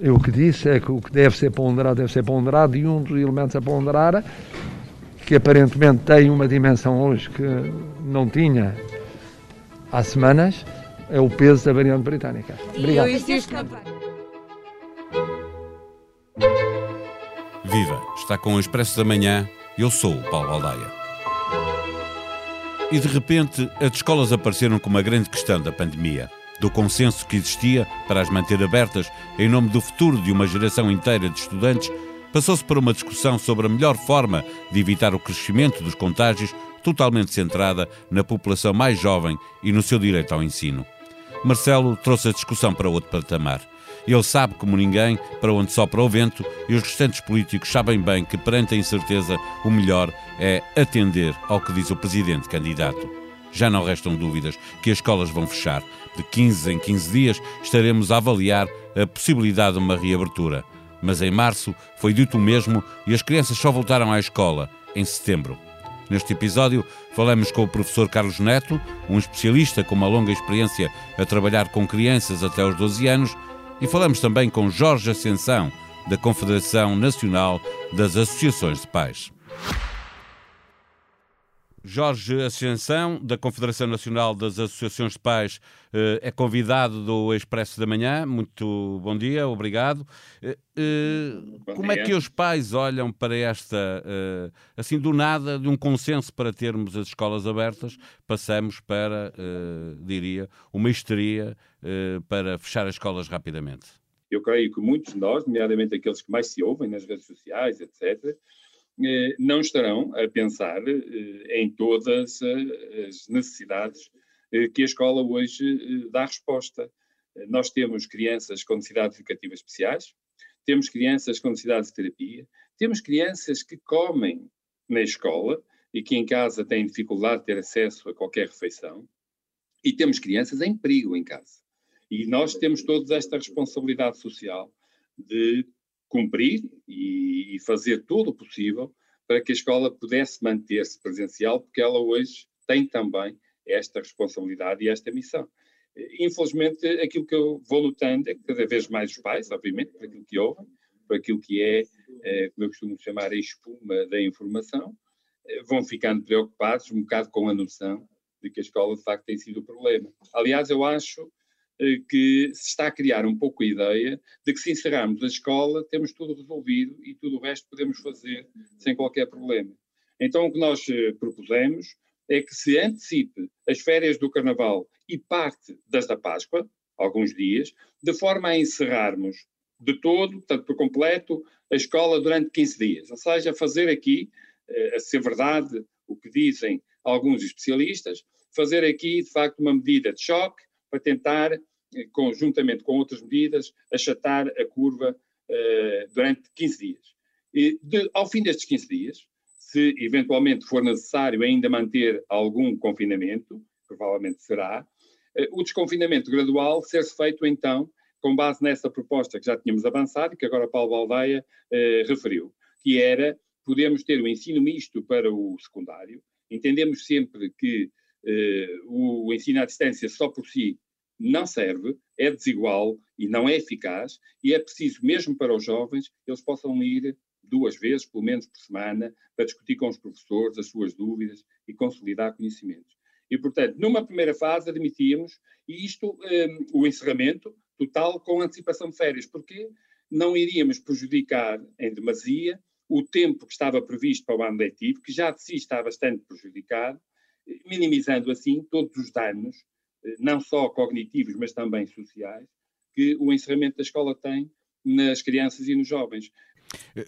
Eu o que disse é que o que deve ser ponderado deve ser ponderado e um dos elementos a ponderar, que aparentemente tem uma dimensão hoje que não tinha há semanas, é o peso da variante britânica. Obrigado. Viva! Está com o Expresso da Manhã. Eu sou o Paulo Baldaia. E de repente, as escolas apareceram como uma grande questão da pandemia. Do consenso que existia para as manter abertas em nome do futuro de uma geração inteira de estudantes, passou-se para uma discussão sobre a melhor forma de evitar o crescimento dos contágios, totalmente centrada na população mais jovem e no seu direito ao ensino. Marcelo trouxe a discussão para outro patamar. Ele sabe, como ninguém, para onde sopra o vento e os restantes políticos sabem bem que, perante a incerteza, o melhor é atender ao que diz o presidente candidato. Já não restam dúvidas que as escolas vão fechar. De 15 em 15 dias estaremos a avaliar a possibilidade de uma reabertura. Mas em março foi dito o mesmo e as crianças só voltaram à escola em setembro. Neste episódio, falamos com o professor Carlos Neto, um especialista com uma longa experiência a trabalhar com crianças até aos 12 anos e falamos também com Jorge Ascensão, da Confederação Nacional das Associações de Pais. Jorge Ascensão, da Confederação Nacional das Associações de Pais, eh, é convidado do Expresso da Manhã. Muito bom dia, obrigado. Eh, eh, bom Como é dia. é que os pais olham para esta, assim do nada, de um consenso para termos as escolas abertas, passamos para, diria, uma histeria para fechar as escolas rapidamente? Eu creio que muitos de nós, nomeadamente aqueles que mais se ouvem nas redes sociais, etc., não estarão a pensar eh, em todas as necessidades eh, que a escola hoje dá resposta. Nós temos crianças com necessidades educativas especiais, temos crianças com necessidades de terapia, temos crianças que comem na escola e que em casa têm dificuldade de ter acesso a qualquer refeição, e temos crianças em perigo em casa. E nós temos toda esta responsabilidade social de cumprir e, e fazer tudo o possível para que a escola pudesse manter-se presencial, porque ela hoje tem também esta responsabilidade e esta missão. Infelizmente, aquilo que eu vou lutando é que cada vez mais os pais, obviamente, por aquilo que ouvem, por aquilo que é, é como eu costumo chamar, a espuma da informação, eh, vão ficando preocupados um bocado com a noção de que a escola, de facto, tem sido o problema. Aliás, eu acho eh, que se está a criar um pouco a ideia de que se encerrarmos a escola temos tudo resolvido e tudo o resto podemos fazer sem qualquer problema. Então o que nós eh, propusemos é que se antecipe as férias do Carnaval e parte das da Páscoa, alguns dias, de forma a encerrarmos de todo, portanto por completo, a escola durante 15 dias. Ou seja, fazer aqui, eh, a ser verdade o que dizem alguns especialistas, fazer aqui, de facto, uma medida de choque para tentar conjuntamente com outras medidas, achatar a curva uh, durante 15 dias. E de, ao fim destes 15 dias, se eventualmente for necessário ainda manter algum confinamento, provavelmente será, uh, o desconfinamento gradual ser-se feito então com base nessa proposta que já tínhamos avançado e que agora Paulo Baldeia referiu, que era podemos ter o ensino misto para o secundário. Entendemos sempre que o ensino à distância só por si não serve, é desigual e não é eficaz, e é preciso, mesmo para os jovens, eles possam ir duas vezes, pelo menos por semana, para discutir com os professores as suas dúvidas e consolidar conhecimentos. E, portanto, numa primeira fase, admitíamos, e isto, um, o encerramento total com antecipação de férias, porque não iríamos prejudicar em demasia o tempo que estava previsto para o ano letivo, que já de si está bastante prejudicado, minimizando assim todos os danos não só cognitivos, mas também sociais, que o encerramento da escola tem nas crianças e nos jovens.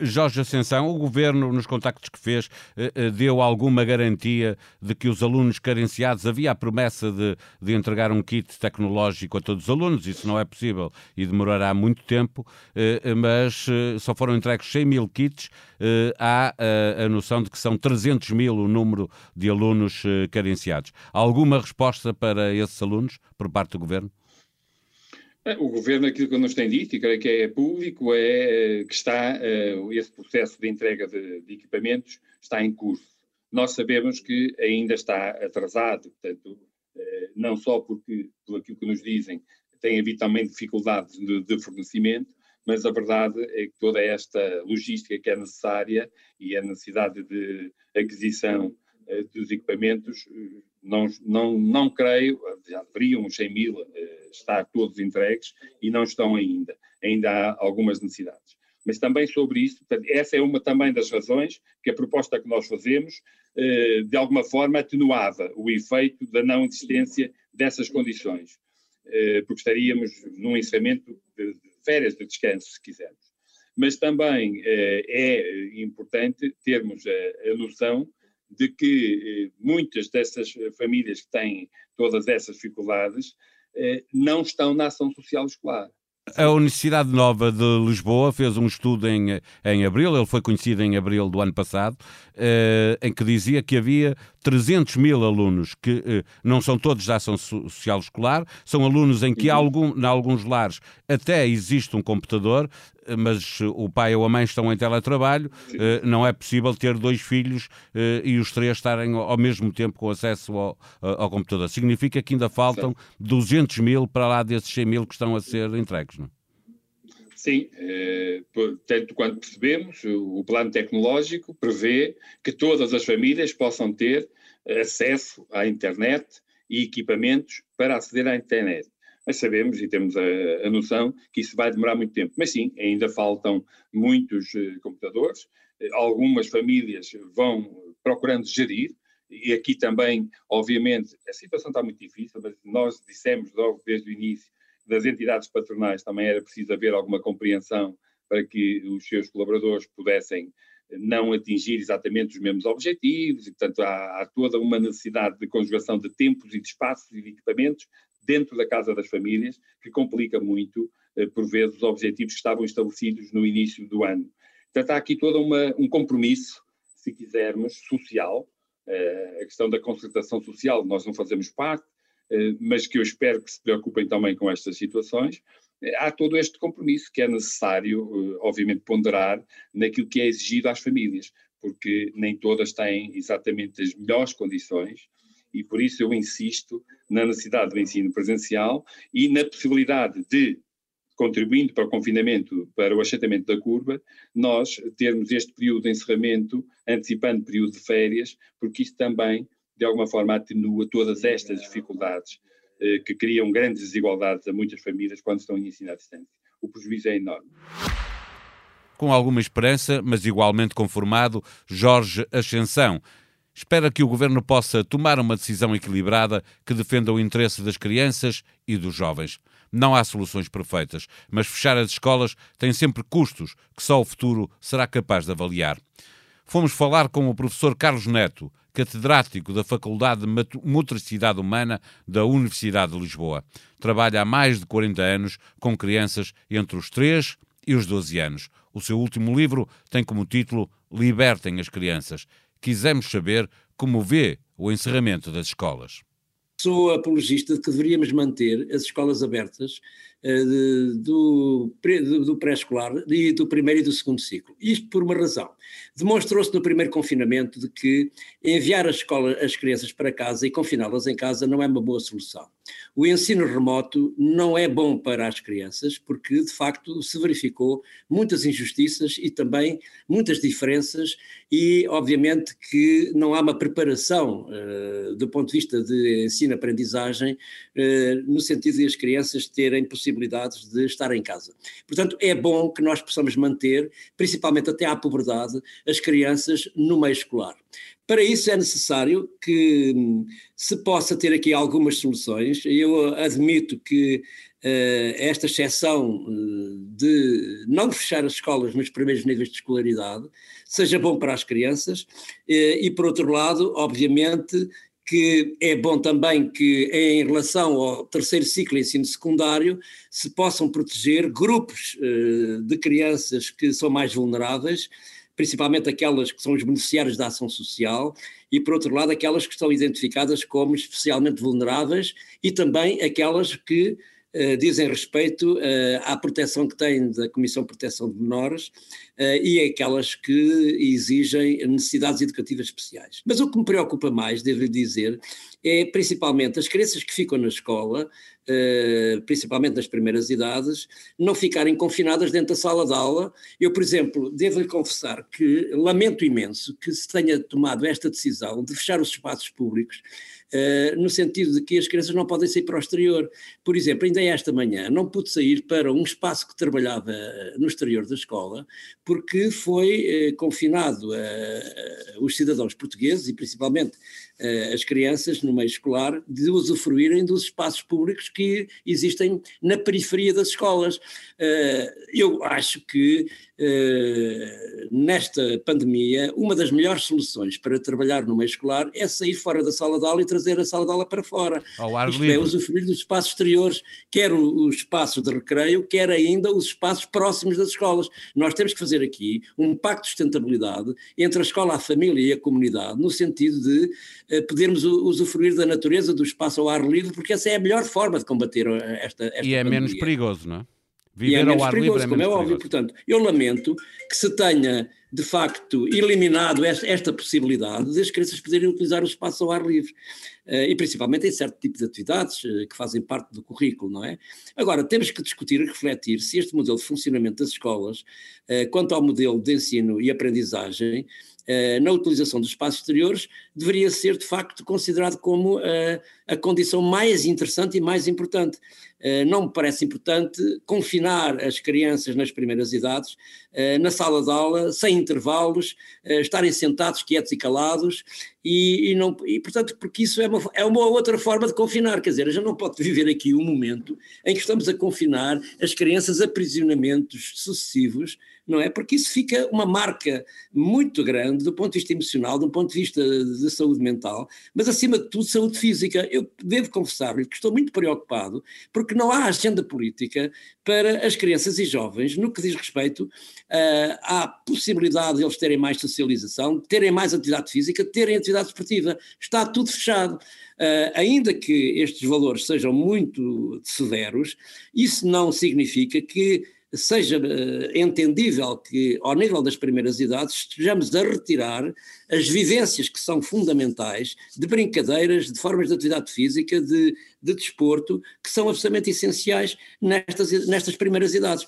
Jorge Ascensão, o Governo, nos contactos que fez, eh, eh, deu alguma garantia de que os alunos carenciados, havia a promessa de, de, entregar um kit tecnológico a todos os alunos, isso não é possível e demorará muito tempo, eh, mas só foram entregues 100 mil kits, há a, noção de que são 300 mil o número de alunos carenciados. Alguma resposta para esses alunos por parte do Governo? É, o governo, aquilo que nos tem dito, e creio que é público, é eh, que está, eh, esse processo de entrega de, de equipamentos está em curso. Nós sabemos que ainda está atrasado, portanto, eh, não só porque, por aquilo que nos dizem, tem havido também dificuldades de, de fornecimento, mas a verdade é que toda esta logística que é necessária e a necessidade de aquisição dos equipamentos, não, não, não creio, já deveriam os 100 mil estar todos entregues e não estão ainda. Ainda há algumas necessidades. Mas também sobre isso, essa é uma também das razões que a proposta que nós fazemos, eh, de alguma forma, atenuava o efeito da não existência dessas condições, porque estaríamos num encerramento de férias de descanso, se quisermos. Mas também é importante termos a, noção de que eh, muitas dessas famílias que têm todas essas dificuldades eh, não estão na ação social escolar. A Universidade Nova de Lisboa fez um estudo em, em abril, ele foi conhecido em abril do ano passado, eh, em que dizia que havia 300 mil alunos que eh, não são todos da ação social escolar, são alunos em que, uhum. algum, em alguns lares, até existe um computador, eh, mas o pai ou a mãe estão em teletrabalho, não é possível ter dois filhos e os três estarem ao mesmo tempo com acesso ao, ao computador. Significa que ainda faltam 200 mil para lá desses 100 mil que estão a ser entregues, não? Sim, eh, tanto quanto percebemos, o plano tecnológico prevê que todas as famílias possam ter acesso à internet e equipamentos para aceder à internet. Mas sabemos e temos a, a noção que isso vai demorar muito tempo. Mas sim, ainda faltam muitos eh, computadores. Algumas famílias vão procurando gerir, e aqui também, obviamente, a situação está muito difícil, mas nós dissemos logo desde o início das entidades patronais também era preciso haver alguma compreensão para que os seus colaboradores pudessem não atingir exatamente os mesmos objetivos, e, portanto, há, há, toda uma necessidade de conjugação de tempos e de espaços e de equipamentos dentro da casa das famílias, que complica muito, eh, por vezes, os objetivos que estavam estabelecidos no início do ano. Portanto, há aqui todo um compromisso, se quisermos, social, eh, a questão da concertação social, nós não fazemos parte, mas que eu espero que se preocupem também com estas situações, eh, há todo este compromisso que é necessário, eh, obviamente, ponderar naquilo que é exigido às famílias, porque nem todas têm exatamente as melhores condições e por isso eu insisto na necessidade do ensino presencial e na possibilidade de, contribuindo para o confinamento, para o achatamento da curva, nós termos este período de encerramento, antecipando período de férias, porque isso também de alguma forma atenua todas estas dificuldades eh, que criam grandes desigualdades a muitas famílias quando estão em ensino à distância. O prejuízo é enorme. Com alguma esperança, mas igualmente conformado, Jorge Ascensão espera que o governo possa tomar uma decisão equilibrada que defenda o interesse das crianças e dos jovens. Não há soluções perfeitas, mas fechar as escolas tem sempre custos que só o futuro será capaz de avaliar. Fomos falar com o professor Carlos Neto, catedrático da Faculdade de Motricidade Humana da Universidade de Lisboa. Trabalha há mais de 40 anos com crianças entre os 3 e os 12 anos. O seu último livro tem como título Libertem as Crianças. Quisemos saber como vê o encerramento das escolas. Sou apologista de que deveríamos manter as escolas abertas do, do pré-escolar e do primeiro e do segundo ciclo. Isto por uma razão. Demonstrou-se no primeiro confinamento de que enviar a escola, as crianças para casa e confiná-las em casa não é uma boa solução. O ensino remoto não é bom para as crianças, porque de facto se verificou muitas injustiças e também muitas diferenças, e obviamente que não há uma preparação uh, do ponto de vista de ensino-aprendizagem, uh, no sentido de as crianças terem possibilidades de estar em casa. Portanto, é bom que nós possamos manter, principalmente até à puberdade, as crianças no meio escolar. Para isso é necessário que se possa ter aqui algumas soluções. Eu admito que uh, esta exceção uh, de não fechar as escolas nos primeiros níveis de escolaridade seja bom para as crianças uh, e, por outro lado, obviamente, que é bom também que, em relação ao terceiro ciclo de ensino secundário, se possam proteger grupos de crianças que são mais vulneráveis principalmente aquelas que são os beneficiários da ação social, e por outro lado, aquelas que estão identificadas como especialmente vulneráveis e também aquelas que dizem respeito uh, à proteção que tem da Comissão de Proteção de Menores uh, e aquelas que exigem necessidades educativas especiais. Mas o que me preocupa mais, devo-lhe dizer, é principalmente as crianças que ficam na escola, principalmente nas primeiras idades, não ficarem confinadas dentro da sala de aula. Eu, por exemplo, devo-lhe confessar que lamento imenso que se tenha tomado esta decisão de fechar os espaços públicos Uh, no sentido de que as crianças não podem sair para o exterior. Por exemplo, ainda esta manhã não pude sair para um espaço que trabalhava eh, no exterior da escola, porque foi uh, confinado os cidadãos portugueses e principalmente as crianças no meio escolar de usufruírem dos espaços públicos que existem na periferia das escolas. eu acho que nesta pandemia, uma das melhores soluções para trabalhar no meio escolar é sair fora da sala de aula e trazer a sala de aula para fora. Ao ar Isto livre. é, usufruir dos espaços exteriores, quer o, o espaço de recreio, quer ainda os espaços próximos das escolas. Nós temos que fazer aqui um pacto de sustentabilidade entre a escola, a família e a comunidade, no sentido de podermos usufruir da natureza, do espaço ao ar livre, porque essa é a melhor forma de combater eh, esta, esta E é pandemia. menos perigoso, não é? Viver e é menos perigoso, como é óbvio. Portanto, eu lamento que se tenha, de facto, eliminado esta, esta possibilidade de as crianças poderem utilizar o espaço ao ar livre. Uh, e principalmente em certo tipo de atividades que fazem parte do currículo, não é? Agora, temos que discutir e refletir se este modelo de funcionamento das escolas, quanto ao modelo de ensino e aprendizagem, na utilização dos espaços exteriores, deveria ser de facto considerado como a condição mais interessante e mais importante. Não me parece importante confinar as crianças nas primeiras idades na sala de aula, sem intervalos, estarem sentados quietos e calados, e, e, não, e portanto, porque isso é uma, é uma outra forma de confinar, quer dizer, gente não pode viver aqui um momento em que estamos a confinar as crianças a aprisionamentos sucessivos, não é? Porque isso fica uma marca muito grande do ponto de vista emocional, do ponto de vista de saúde mental, mas acima de tudo saúde física. Eu devo confessar-lhe que estou muito preocupado porque não há agenda política para as crianças e jovens no que diz respeito uh, à possibilidade de eles terem mais socialização, terem mais atividade física, terem atividade esportiva. Está tudo fechado. Uh, ainda que estes valores sejam muito severos, isso não significa que seja uh, entendível que, ao nível das primeiras idades, estejamos a retirar as vivências que são fundamentais de brincadeiras, de formas de atividade física, de, de desporto, que são absolutamente essenciais nestas, nestas primeiras idades.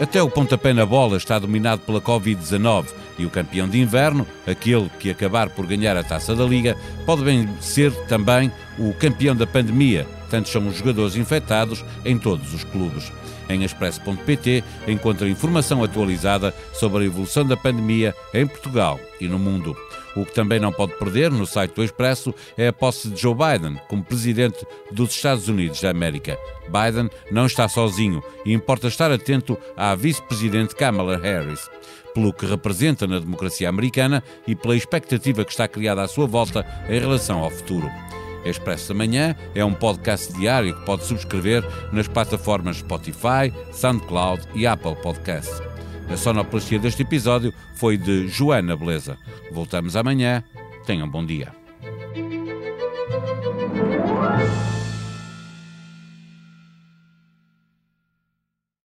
Até o pontapé na bola está dominado pela Covid-19 e o campeão de inverno, aquele que acabar por ganhar a taça da Liga, pode bem ser também o campeão da pandemia, tantos são os jogadores infectados em todos os clubes. Em expresso.pt encontra informação atualizada sobre a evolução da pandemia em Portugal e no mundo. O que também não pode perder no site do Expresso é a posse de Joe Biden como presidente dos Estados Unidos da América. Biden não está sozinho e importa estar atento à vice-presidente Kamala Harris. Pelo que representa na democracia americana e pela expectativa que está criada à sua volta em relação ao futuro. Expresso da Manhã é um podcast diário que pode subscrever nas plataformas Spotify, SoundCloud e Apple Podcasts. A sonoplastia deste episódio foi de Joana Beleza. Voltamos amanhã. Tenham bom dia.